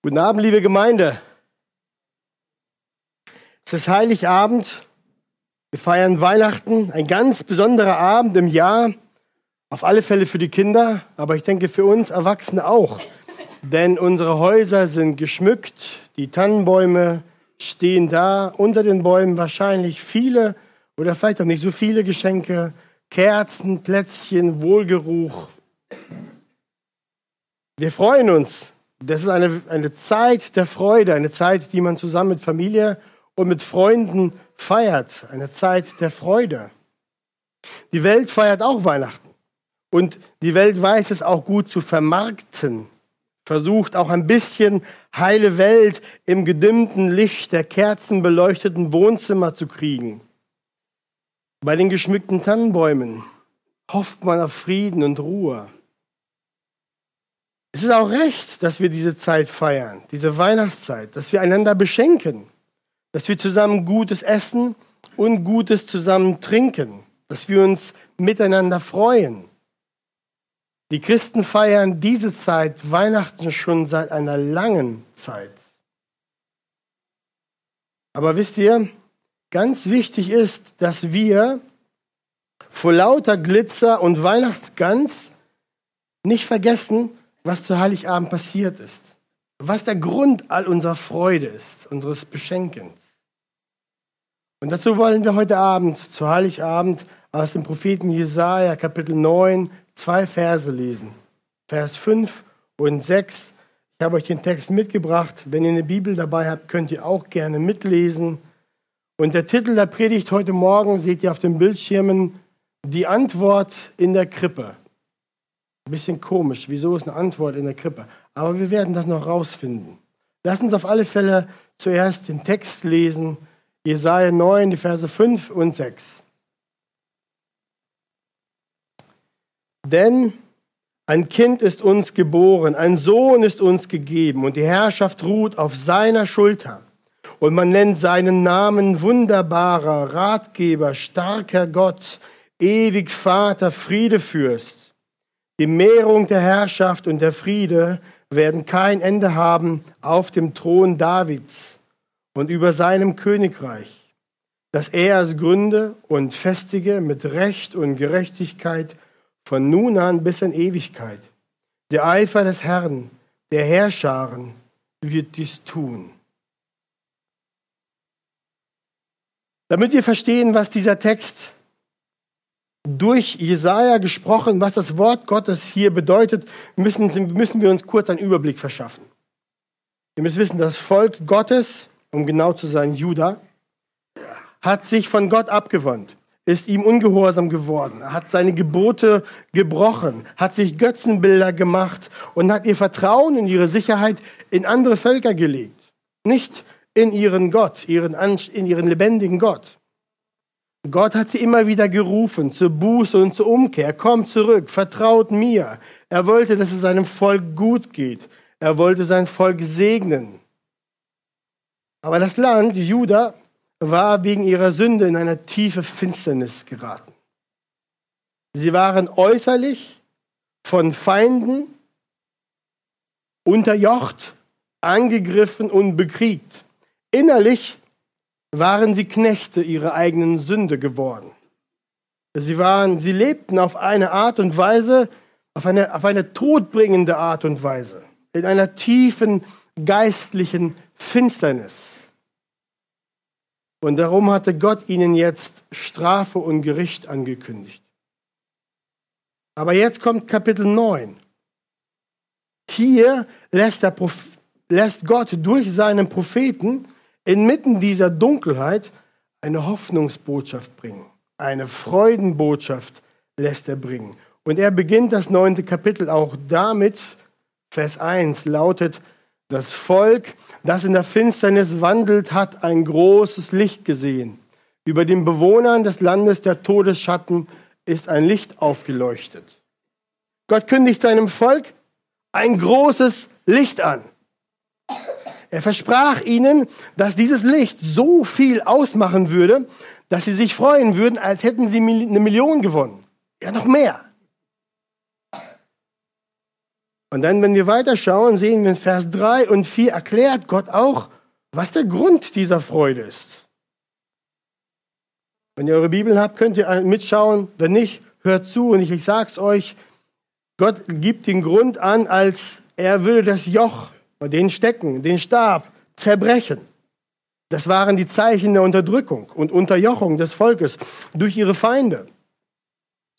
Guten Abend, liebe Gemeinde. Es ist Heiligabend. Wir feiern Weihnachten, ein ganz besonderer Abend im Jahr. Auf alle Fälle für die Kinder, aber ich denke für uns Erwachsene auch. Denn unsere Häuser sind geschmückt, die Tannenbäume stehen da, unter den Bäumen wahrscheinlich viele oder vielleicht auch nicht so viele Geschenke, Kerzen, Plätzchen, Wohlgeruch. Wir freuen uns das ist eine, eine Zeit der Freude, eine Zeit, die man zusammen mit Familie und mit Freunden feiert, eine Zeit der Freude. Die Welt feiert auch Weihnachten und die Welt weiß es auch gut zu vermarkten, versucht auch ein bisschen heile Welt im gedimmten Licht der kerzenbeleuchteten Wohnzimmer zu kriegen. Bei den geschmückten Tannenbäumen hofft man auf Frieden und Ruhe. Es ist auch recht, dass wir diese Zeit feiern, diese Weihnachtszeit, dass wir einander beschenken, dass wir zusammen Gutes essen und Gutes zusammen trinken, dass wir uns miteinander freuen. Die Christen feiern diese Zeit Weihnachten schon seit einer langen Zeit. Aber wisst ihr, ganz wichtig ist, dass wir vor lauter Glitzer und Weihnachtsgans nicht vergessen, was zu Heiligabend passiert ist, was der Grund all unserer Freude ist, unseres Beschenkens. Und dazu wollen wir heute Abend, zu Heiligabend, aus dem Propheten Jesaja, Kapitel 9, zwei Verse lesen. Vers 5 und 6. Ich habe euch den Text mitgebracht. Wenn ihr eine Bibel dabei habt, könnt ihr auch gerne mitlesen. Und der Titel der Predigt heute Morgen seht ihr auf den Bildschirmen, die Antwort in der Krippe. Ein bisschen komisch. Wieso ist eine Antwort in der Krippe? Aber wir werden das noch rausfinden. Lass uns auf alle Fälle zuerst den Text lesen. Jesaja 9, die Verse 5 und 6. Denn ein Kind ist uns geboren, ein Sohn ist uns gegeben und die Herrschaft ruht auf seiner Schulter. Und man nennt seinen Namen wunderbarer, Ratgeber, starker Gott, ewig Vater, Friedefürst. Die Mehrung der Herrschaft und der Friede werden kein Ende haben auf dem Thron Davids und über seinem Königreich, dass er es gründe und festige mit Recht und Gerechtigkeit von nun an bis in Ewigkeit. Der Eifer des Herrn, der Herrscharen, wird dies tun. Damit wir verstehen, was dieser Text durch Jesaja gesprochen, was das Wort Gottes hier bedeutet, müssen, müssen wir uns kurz einen Überblick verschaffen. Ihr müsst wissen, das Volk Gottes, um genau zu sein, Juda, hat sich von Gott abgewandt, ist ihm ungehorsam geworden, hat seine Gebote gebrochen, hat sich Götzenbilder gemacht und hat ihr Vertrauen in ihre Sicherheit in andere Völker gelegt. Nicht in ihren Gott, ihren, in ihren lebendigen Gott. Gott hat sie immer wieder gerufen zur Buße und zur Umkehr. Kommt zurück, vertraut mir. Er wollte, dass es seinem Volk gut geht. Er wollte sein Volk segnen. Aber das Land, Juda, war wegen ihrer Sünde in eine tiefe Finsternis geraten. Sie waren äußerlich von Feinden unterjocht, angegriffen und bekriegt. Innerlich waren sie Knechte ihrer eigenen Sünde geworden. Sie, waren, sie lebten auf eine Art und Weise, auf eine, auf eine todbringende Art und Weise, in einer tiefen geistlichen Finsternis. Und darum hatte Gott ihnen jetzt Strafe und Gericht angekündigt. Aber jetzt kommt Kapitel 9. Hier lässt, der lässt Gott durch seinen Propheten inmitten dieser Dunkelheit eine Hoffnungsbotschaft bringen. Eine Freudenbotschaft lässt er bringen. Und er beginnt das neunte Kapitel auch damit, Vers 1 lautet, das Volk, das in der Finsternis wandelt, hat ein großes Licht gesehen. Über den Bewohnern des Landes der Todesschatten ist ein Licht aufgeleuchtet. Gott kündigt seinem Volk ein großes Licht an. Er versprach ihnen, dass dieses Licht so viel ausmachen würde, dass sie sich freuen würden, als hätten sie eine Million gewonnen. Ja, noch mehr. Und dann, wenn wir weiterschauen, sehen wir in Vers 3 und 4 erklärt Gott auch, was der Grund dieser Freude ist. Wenn ihr eure Bibeln habt, könnt ihr mitschauen. Wenn nicht, hört zu und ich, ich sag's euch. Gott gibt den Grund an, als er würde das Joch, den Stecken, den Stab zerbrechen. Das waren die Zeichen der Unterdrückung und Unterjochung des Volkes durch ihre Feinde.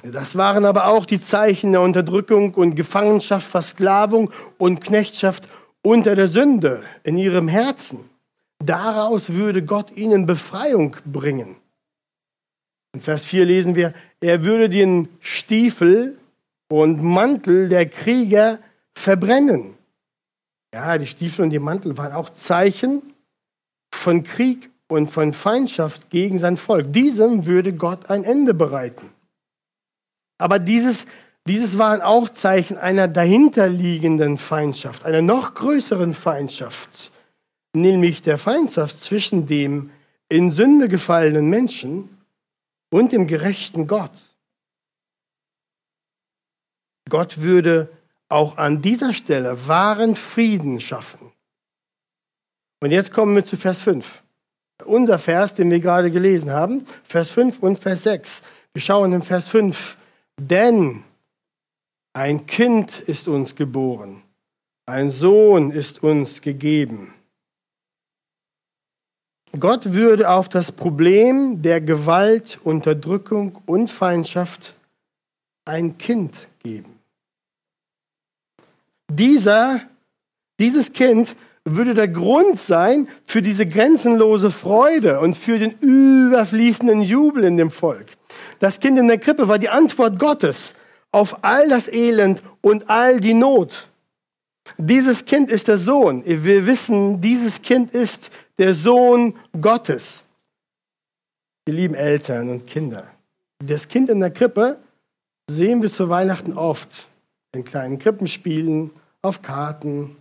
Das waren aber auch die Zeichen der Unterdrückung und Gefangenschaft, Versklavung und Knechtschaft unter der Sünde in ihrem Herzen. Daraus würde Gott ihnen Befreiung bringen. In Vers 4 lesen wir, er würde den Stiefel und Mantel der Krieger verbrennen. Ja, die Stiefel und die Mantel waren auch Zeichen von Krieg und von Feindschaft gegen sein Volk. Diesem würde Gott ein Ende bereiten. Aber dieses, dieses waren auch Zeichen einer dahinterliegenden Feindschaft, einer noch größeren Feindschaft, nämlich der Feindschaft zwischen dem in Sünde gefallenen Menschen und dem gerechten Gott. Gott würde auch an dieser Stelle wahren Frieden schaffen. Und jetzt kommen wir zu Vers 5. Unser Vers, den wir gerade gelesen haben, Vers 5 und Vers 6. Wir schauen in Vers 5. Denn ein Kind ist uns geboren, ein Sohn ist uns gegeben. Gott würde auf das Problem der Gewalt, Unterdrückung und Feindschaft ein Kind geben. Dieser, dieses Kind würde der Grund sein für diese grenzenlose Freude und für den überfließenden Jubel in dem Volk. Das Kind in der Krippe war die Antwort Gottes auf all das Elend und all die Not. Dieses Kind ist der Sohn. Wir wissen, dieses Kind ist der Sohn Gottes. Ihr lieben Eltern und Kinder. Das Kind in der Krippe sehen wir zu Weihnachten oft in kleinen Krippenspielen, auf Karten.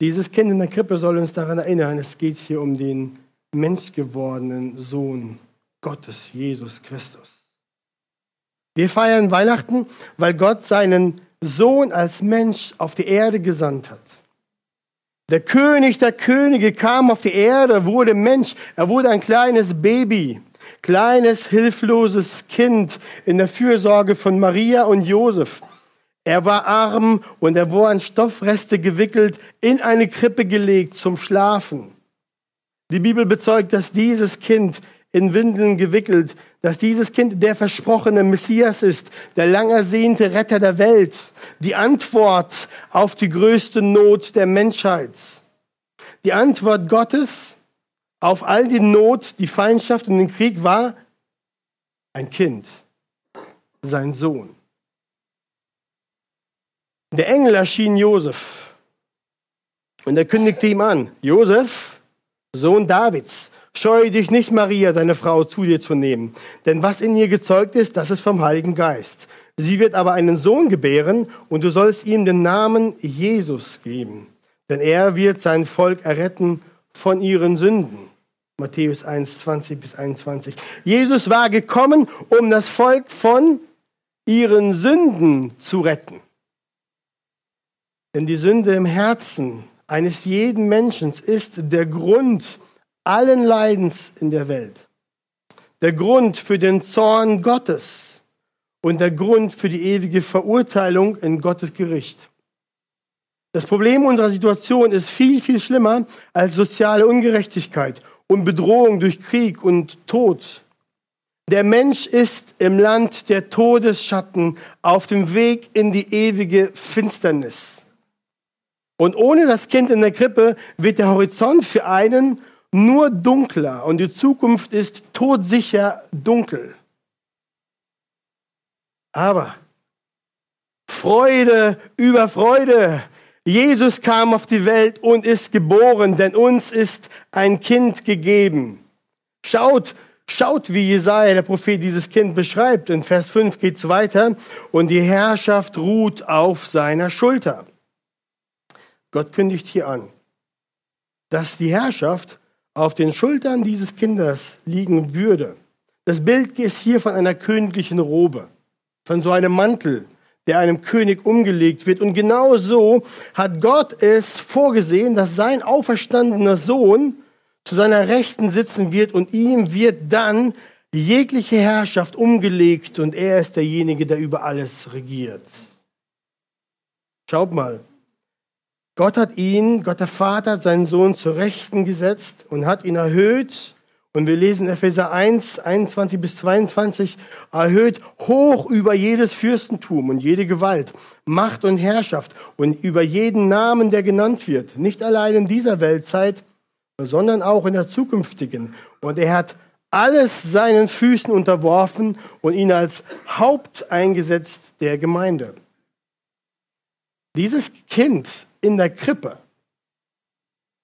Dieses Kind in der Krippe soll uns daran erinnern, es geht hier um den menschgewordenen Sohn Gottes, Jesus Christus. Wir feiern Weihnachten, weil Gott seinen Sohn als Mensch auf die Erde gesandt hat. Der König der Könige kam auf die Erde, wurde Mensch, er wurde ein kleines Baby, kleines, hilfloses Kind in der Fürsorge von Maria und Josef. Er war arm und er wurde an Stoffreste gewickelt, in eine Krippe gelegt zum Schlafen. Die Bibel bezeugt, dass dieses Kind in Windeln gewickelt, dass dieses Kind der versprochene Messias ist, der lang ersehnte Retter der Welt, die Antwort auf die größte Not der Menschheit. Die Antwort Gottes auf all die Not, die Feindschaft und den Krieg war ein Kind, sein Sohn. Der Engel erschien Josef und er kündigte ihm an, Josef, Sohn Davids, Scheue dich nicht, Maria, deine Frau, zu dir zu nehmen. Denn was in ihr gezeugt ist, das ist vom Heiligen Geist. Sie wird aber einen Sohn gebären und du sollst ihm den Namen Jesus geben. Denn er wird sein Volk erretten von ihren Sünden. Matthäus 1, 20 bis 21. Jesus war gekommen, um das Volk von ihren Sünden zu retten. Denn die Sünde im Herzen eines jeden Menschen ist der Grund allen Leidens in der Welt. Der Grund für den Zorn Gottes und der Grund für die ewige Verurteilung in Gottes Gericht. Das Problem unserer Situation ist viel, viel schlimmer als soziale Ungerechtigkeit und Bedrohung durch Krieg und Tod. Der Mensch ist im Land der Todesschatten auf dem Weg in die ewige Finsternis. Und ohne das Kind in der Krippe wird der Horizont für einen nur dunkler und die Zukunft ist todsicher dunkel. Aber Freude über Freude. Jesus kam auf die Welt und ist geboren, denn uns ist ein Kind gegeben. Schaut, schaut, wie Jesaja, der Prophet, dieses Kind beschreibt. In Vers 5 geht es weiter. Und die Herrschaft ruht auf seiner Schulter. Gott kündigt hier an, dass die Herrschaft auf den Schultern dieses Kindes liegen würde. Das Bild ist hier von einer königlichen Robe, von so einem Mantel, der einem König umgelegt wird. Und genau so hat Gott es vorgesehen, dass sein auferstandener Sohn zu seiner Rechten sitzen wird und ihm wird dann jegliche Herrschaft umgelegt und er ist derjenige, der über alles regiert. Schaut mal. Gott hat ihn, Gott der Vater hat seinen Sohn zur Rechten gesetzt und hat ihn erhöht. Und wir lesen Epheser 1, 21 bis 22, erhöht hoch über jedes Fürstentum und jede Gewalt, Macht und Herrschaft und über jeden Namen, der genannt wird. Nicht allein in dieser Weltzeit, sondern auch in der zukünftigen. Und er hat alles seinen Füßen unterworfen und ihn als Haupt eingesetzt der Gemeinde. Dieses Kind in der Krippe,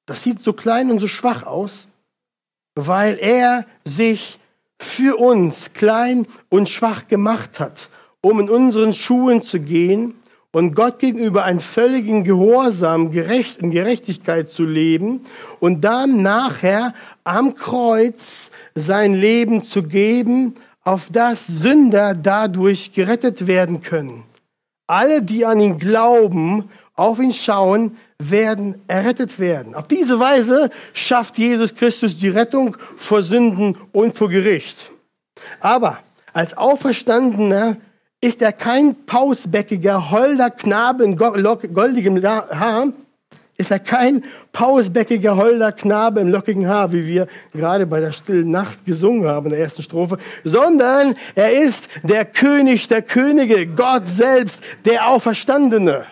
das sieht so klein und so schwach aus, weil er sich für uns klein und schwach gemacht hat, um in unseren Schuhen zu gehen und Gott gegenüber einen völligen Gehorsam, Gerecht in Gerechtigkeit zu leben und dann nachher am Kreuz sein Leben zu geben, auf das Sünder dadurch gerettet werden können. Alle, die an ihn glauben, auf ihn schauen, werden errettet werden. Auf diese Weise schafft Jesus Christus die Rettung vor Sünden und vor Gericht. Aber als Auferstandener ist er kein pausbäckiger, holder Knabe in goldigem Haar, ist er kein pausbäckiger, holder Knabe im lockigen Haar, wie wir gerade bei der stillen Nacht gesungen haben in der ersten Strophe, sondern er ist der König der Könige, Gott selbst, der Auferstandene.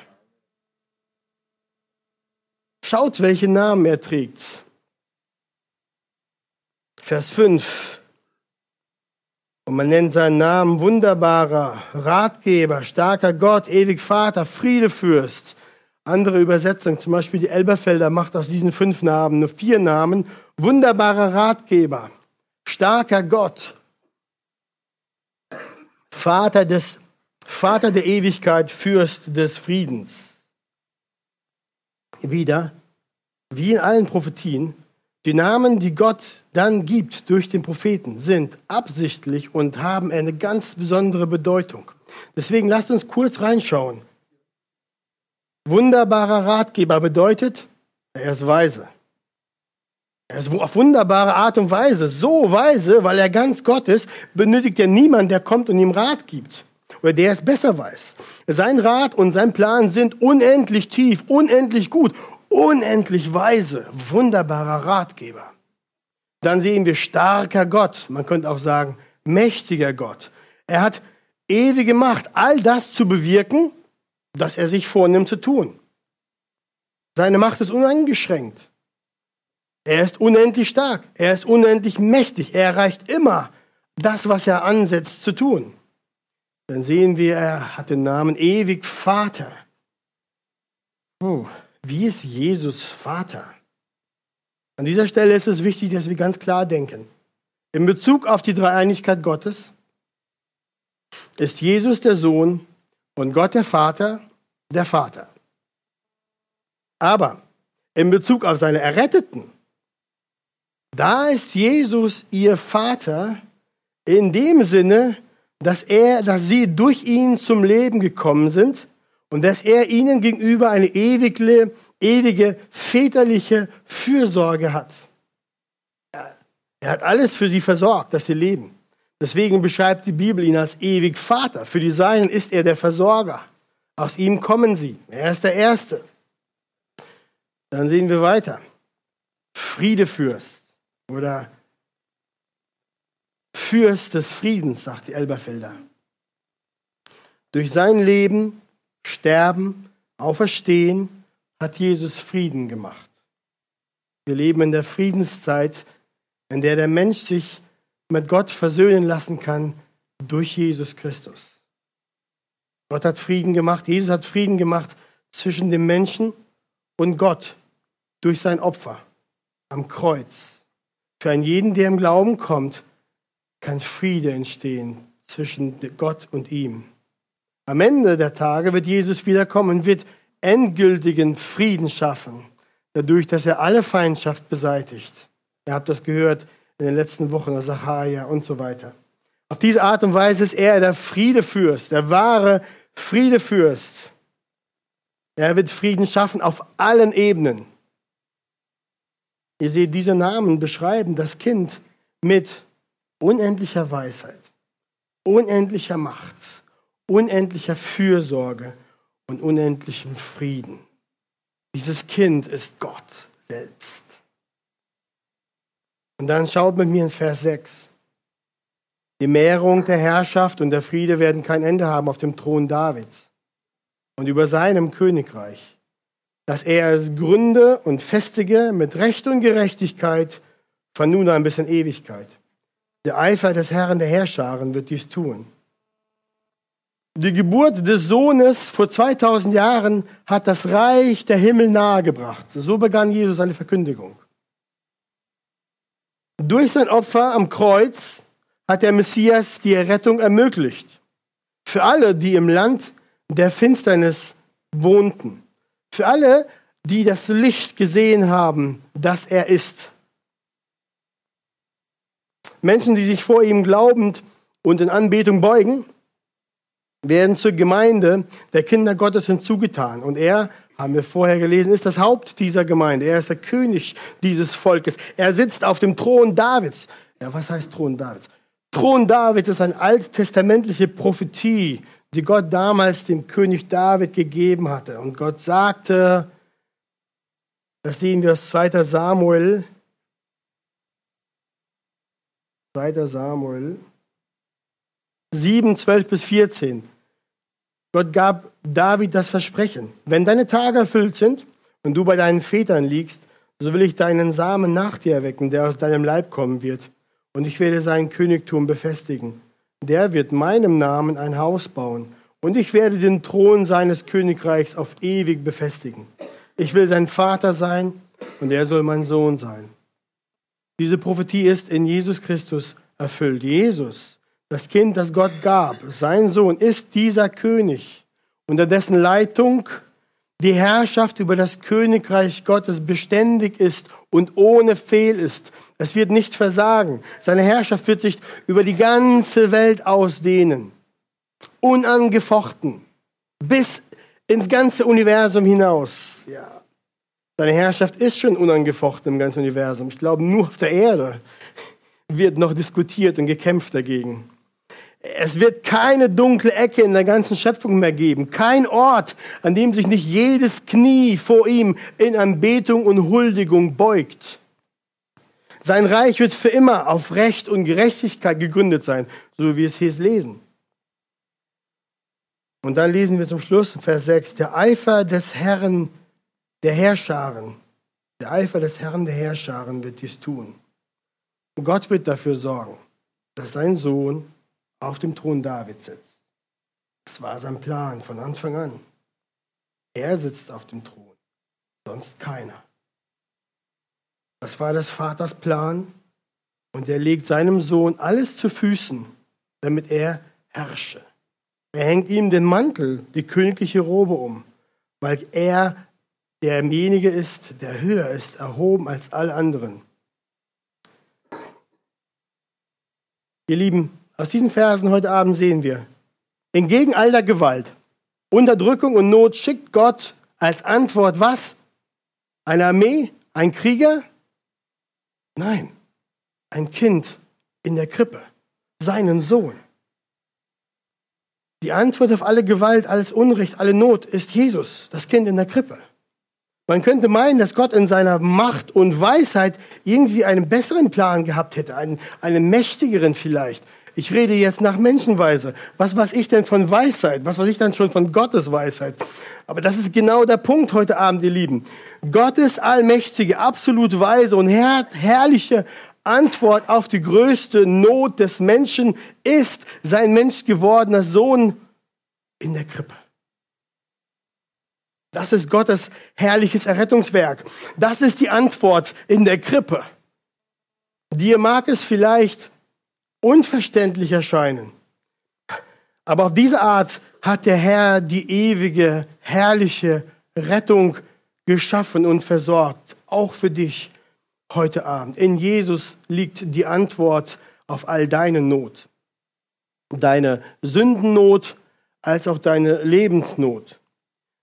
Schaut, welche Namen er trägt. Vers 5. Und man nennt seinen Namen wunderbarer, Ratgeber, starker Gott, ewig Vater, Friedefürst. Andere Übersetzung, zum Beispiel die Elberfelder, macht aus diesen fünf Namen nur vier Namen. Wunderbarer Ratgeber, starker Gott, Vater des, Vater der Ewigkeit, Fürst des Friedens wieder, wie in allen Prophetien, die Namen, die Gott dann gibt durch den Propheten, sind absichtlich und haben eine ganz besondere Bedeutung. Deswegen lasst uns kurz reinschauen. Wunderbarer Ratgeber bedeutet, er ist weise. Er ist auf wunderbare Art und Weise, so weise, weil er ganz Gott ist, benötigt er niemand, der kommt und ihm Rat gibt oder der es besser weiß. Sein Rat und sein Plan sind unendlich tief, unendlich gut, unendlich weise, wunderbarer Ratgeber. Dann sehen wir starker Gott, man könnte auch sagen mächtiger Gott. Er hat ewige Macht, all das zu bewirken, das er sich vornimmt zu tun. Seine Macht ist uneingeschränkt. Er ist unendlich stark, er ist unendlich mächtig, er erreicht immer das, was er ansetzt zu tun dann sehen wir, er hat den Namen ewig Vater. Oh, wie ist Jesus Vater? An dieser Stelle ist es wichtig, dass wir ganz klar denken. In Bezug auf die Dreieinigkeit Gottes ist Jesus der Sohn und Gott der Vater der Vater. Aber in Bezug auf seine Erretteten, da ist Jesus ihr Vater in dem Sinne, dass er, dass sie durch ihn zum Leben gekommen sind und dass er ihnen gegenüber eine ewige, ewige väterliche Fürsorge hat. Er hat alles für sie versorgt, dass sie leben. Deswegen beschreibt die Bibel ihn als ewig Vater. Für die Seinen ist er der Versorger. Aus ihm kommen sie. Er ist der Erste. Dann sehen wir weiter. Friedefürst oder Fürst des Friedens, sagt die Elberfelder. Durch sein Leben, Sterben, Auferstehen hat Jesus Frieden gemacht. Wir leben in der Friedenszeit, in der der Mensch sich mit Gott versöhnen lassen kann durch Jesus Christus. Gott hat Frieden gemacht, Jesus hat Frieden gemacht zwischen dem Menschen und Gott durch sein Opfer am Kreuz. Für einen jeden, der im Glauben kommt, kann Friede entstehen zwischen Gott und ihm. Am Ende der Tage wird Jesus wiederkommen und wird endgültigen Frieden schaffen, dadurch, dass er alle Feindschaft beseitigt. Ihr habt das gehört in den letzten Wochen, Sacharia und so weiter. Auf diese Art und Weise ist er der Friedefürst, der wahre Friedefürst. Er wird Frieden schaffen auf allen Ebenen. Ihr seht, diese Namen beschreiben das Kind mit unendlicher Weisheit, unendlicher Macht, unendlicher Fürsorge und unendlichem Frieden. Dieses Kind ist Gott selbst. Und dann schaut mit mir in Vers 6. Die Mehrung der Herrschaft und der Friede werden kein Ende haben auf dem Thron Davids und über seinem Königreich, dass er es gründe und festige mit Recht und Gerechtigkeit von nun an bis in Ewigkeit. Der Eifer des Herrn der Herrscharen wird dies tun. Die Geburt des Sohnes vor 2000 Jahren hat das Reich der Himmel nahegebracht. So begann Jesus seine Verkündigung. Durch sein Opfer am Kreuz hat der Messias die Errettung ermöglicht. Für alle, die im Land der Finsternis wohnten. Für alle, die das Licht gesehen haben, das er ist. Menschen, die sich vor ihm glaubend und in Anbetung beugen, werden zur Gemeinde der Kinder Gottes hinzugetan. Und er, haben wir vorher gelesen, ist das Haupt dieser Gemeinde. Er ist der König dieses Volkes. Er sitzt auf dem Thron Davids. Ja, was heißt Thron Davids? Thron Davids ist eine alttestamentliche Prophetie, die Gott damals dem König David gegeben hatte. Und Gott sagte, das sehen wir aus 2. Samuel, 2. Samuel 7, 12 bis 14. Gott gab David das Versprechen, wenn deine Tage erfüllt sind und du bei deinen Vätern liegst, so will ich deinen Samen nach dir erwecken, der aus deinem Leib kommen wird. Und ich werde sein Königtum befestigen. Der wird meinem Namen ein Haus bauen. Und ich werde den Thron seines Königreichs auf ewig befestigen. Ich will sein Vater sein und er soll mein Sohn sein. Diese Prophetie ist in Jesus Christus erfüllt. Jesus das Kind, das Gott gab, sein Sohn, ist dieser König, unter dessen Leitung die Herrschaft über das Königreich Gottes beständig ist und ohne Fehl ist. Es wird nicht versagen. Seine Herrschaft wird sich über die ganze Welt ausdehnen. Unangefochten. Bis ins ganze Universum hinaus. Ja. Seine Herrschaft ist schon unangefochten im ganzen Universum. Ich glaube, nur auf der Erde wird noch diskutiert und gekämpft dagegen. Es wird keine dunkle Ecke in der ganzen Schöpfung mehr geben. Kein Ort, an dem sich nicht jedes Knie vor ihm in Anbetung und Huldigung beugt. Sein Reich wird für immer auf Recht und Gerechtigkeit gegründet sein, so wie wir es hier lesen. Und dann lesen wir zum Schluss Vers 6, der Eifer des Herrn der Herrscharen, der Eifer des Herrn der Herrscharen wird dies tun. Und Gott wird dafür sorgen, dass sein Sohn auf dem Thron David sitzt. Das war sein Plan von Anfang an. Er sitzt auf dem Thron, sonst keiner. Das war des Vaters Plan und er legt seinem Sohn alles zu Füßen, damit er herrsche. Er hängt ihm den Mantel, die königliche Robe um, weil er derjenige ist, der höher ist, erhoben als alle anderen. Ihr Lieben, aus diesen Versen heute Abend sehen wir, entgegen all der Gewalt, Unterdrückung und Not schickt Gott als Antwort was? Eine Armee? Ein Krieger? Nein, ein Kind in der Krippe, seinen Sohn. Die Antwort auf alle Gewalt, alles Unrecht, alle Not ist Jesus, das Kind in der Krippe. Man könnte meinen, dass Gott in seiner Macht und Weisheit irgendwie einen besseren Plan gehabt hätte, einen, einen mächtigeren vielleicht. Ich rede jetzt nach Menschenweise. Was weiß ich denn von Weisheit? Was weiß ich dann schon von Gottes Weisheit? Aber das ist genau der Punkt heute Abend, ihr Lieben. Gottes allmächtige, absolut weise und herr herrliche Antwort auf die größte Not des Menschen ist sein menschgewordener Sohn in der Krippe. Das ist Gottes herrliches Errettungswerk. Das ist die Antwort in der Krippe. Dir mag es vielleicht unverständlich erscheinen. Aber auf diese Art hat der Herr die ewige, herrliche Rettung geschaffen und versorgt, auch für dich heute Abend. In Jesus liegt die Antwort auf all deine Not. Deine Sündennot, als auch deine Lebensnot.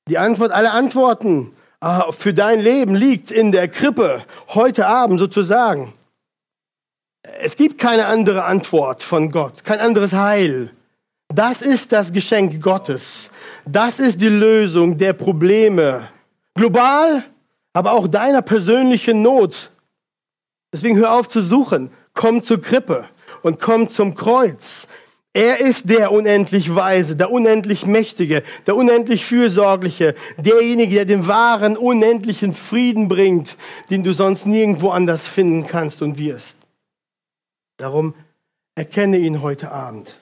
Die Antwort aller Antworten ah, für dein Leben liegt in der Krippe, heute Abend sozusagen. Es gibt keine andere Antwort von Gott, kein anderes Heil. Das ist das Geschenk Gottes. Das ist die Lösung der Probleme. Global, aber auch deiner persönlichen Not. Deswegen hör auf zu suchen. Komm zur Krippe und komm zum Kreuz. Er ist der unendlich Weise, der unendlich Mächtige, der unendlich Fürsorgliche, derjenige, der den wahren, unendlichen Frieden bringt, den du sonst nirgendwo anders finden kannst und wirst. Darum erkenne ihn heute Abend.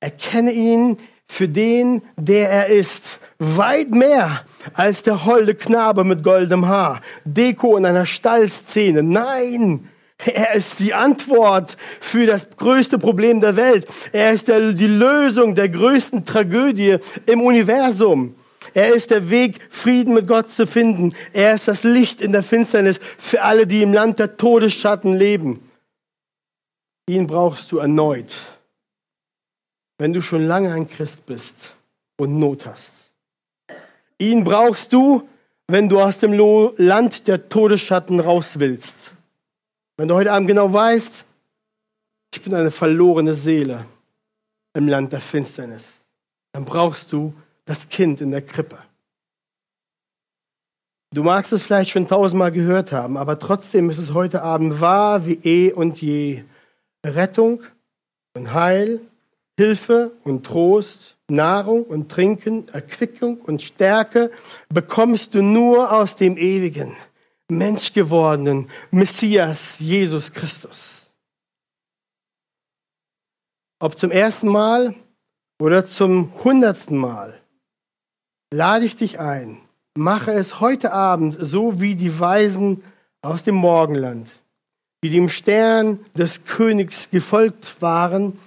Erkenne ihn für den, der er ist. Weit mehr als der holde Knabe mit goldem Haar, Deko in einer Stallszene. Nein, er ist die Antwort für das größte Problem der Welt. Er ist der, die Lösung der größten Tragödie im Universum. Er ist der Weg, Frieden mit Gott zu finden. Er ist das Licht in der Finsternis für alle, die im Land der Todesschatten leben. Ihn brauchst du erneut, wenn du schon lange ein Christ bist und Not hast. Ihn brauchst du, wenn du aus dem Land der Todesschatten raus willst. Wenn du heute Abend genau weißt, ich bin eine verlorene Seele im Land der Finsternis, dann brauchst du das Kind in der Krippe. Du magst es vielleicht schon tausendmal gehört haben, aber trotzdem ist es heute Abend wahr wie eh und je. Rettung und Heil, Hilfe und Trost, Nahrung und Trinken, Erquickung und Stärke bekommst du nur aus dem ewigen, menschgewordenen Messias Jesus Christus. Ob zum ersten Mal oder zum hundertsten Mal, lade ich dich ein, mache es heute Abend so wie die Weisen aus dem Morgenland, die dem Stern des Königs gefolgt waren,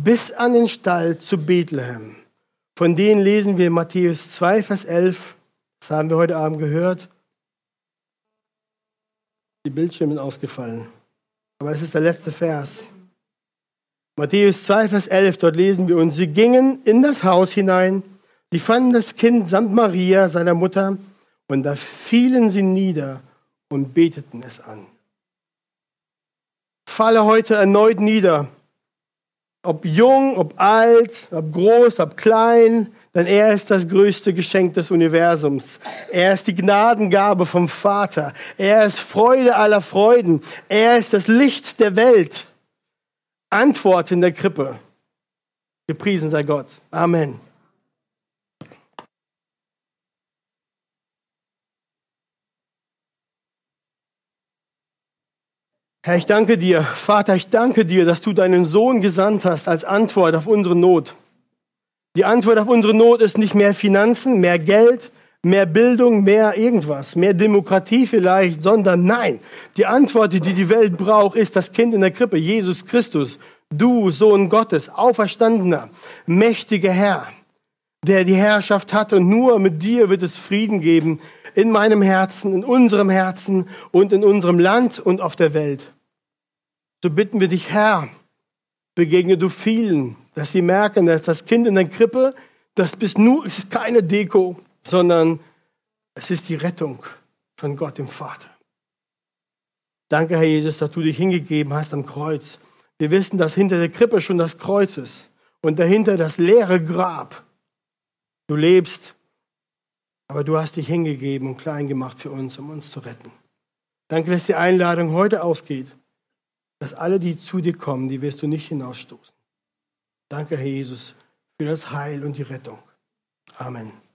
bis an den Stall zu Bethlehem. Von denen lesen wir Matthäus 2, Vers 11. Das haben wir heute Abend gehört. Die Bildschirme ausgefallen. Aber es ist der letzte Vers. Matthäus 2, Vers 11, dort lesen wir, und sie gingen in das Haus hinein, sie fanden das Kind samt Maria, seiner Mutter, und da fielen sie nieder und beteten es an. Falle heute erneut nieder, ob jung, ob alt, ob groß, ob klein, denn er ist das größte Geschenk des Universums. Er ist die Gnadengabe vom Vater. Er ist Freude aller Freuden. Er ist das Licht der Welt. Antwort in der Krippe. Gepriesen sei Gott. Amen. Herr, ich danke dir, Vater, ich danke dir, dass du deinen Sohn gesandt hast als Antwort auf unsere Not. Die Antwort auf unsere Not ist nicht mehr Finanzen, mehr Geld, mehr Bildung, mehr irgendwas, mehr Demokratie vielleicht, sondern nein. Die Antwort, die die Welt braucht, ist das Kind in der Krippe, Jesus Christus, du Sohn Gottes, auferstandener, mächtiger Herr, der die Herrschaft hat und nur mit dir wird es Frieden geben in meinem Herzen, in unserem Herzen und in unserem Land und auf der Welt. So bitten wir dich, Herr, begegne du vielen, dass sie merken, dass das Kind in der Krippe, das bist nur, es ist keine Deko, sondern es ist die Rettung von Gott dem Vater. Danke, Herr Jesus, dass du dich hingegeben hast am Kreuz. Wir wissen, dass hinter der Krippe schon das Kreuz ist und dahinter das leere Grab. Du lebst, aber du hast dich hingegeben und klein gemacht für uns, um uns zu retten. Danke, dass die Einladung heute ausgeht, dass alle, die zu dir kommen, die wirst du nicht hinausstoßen. Danke, Herr Jesus, für das Heil und die Rettung. Amen.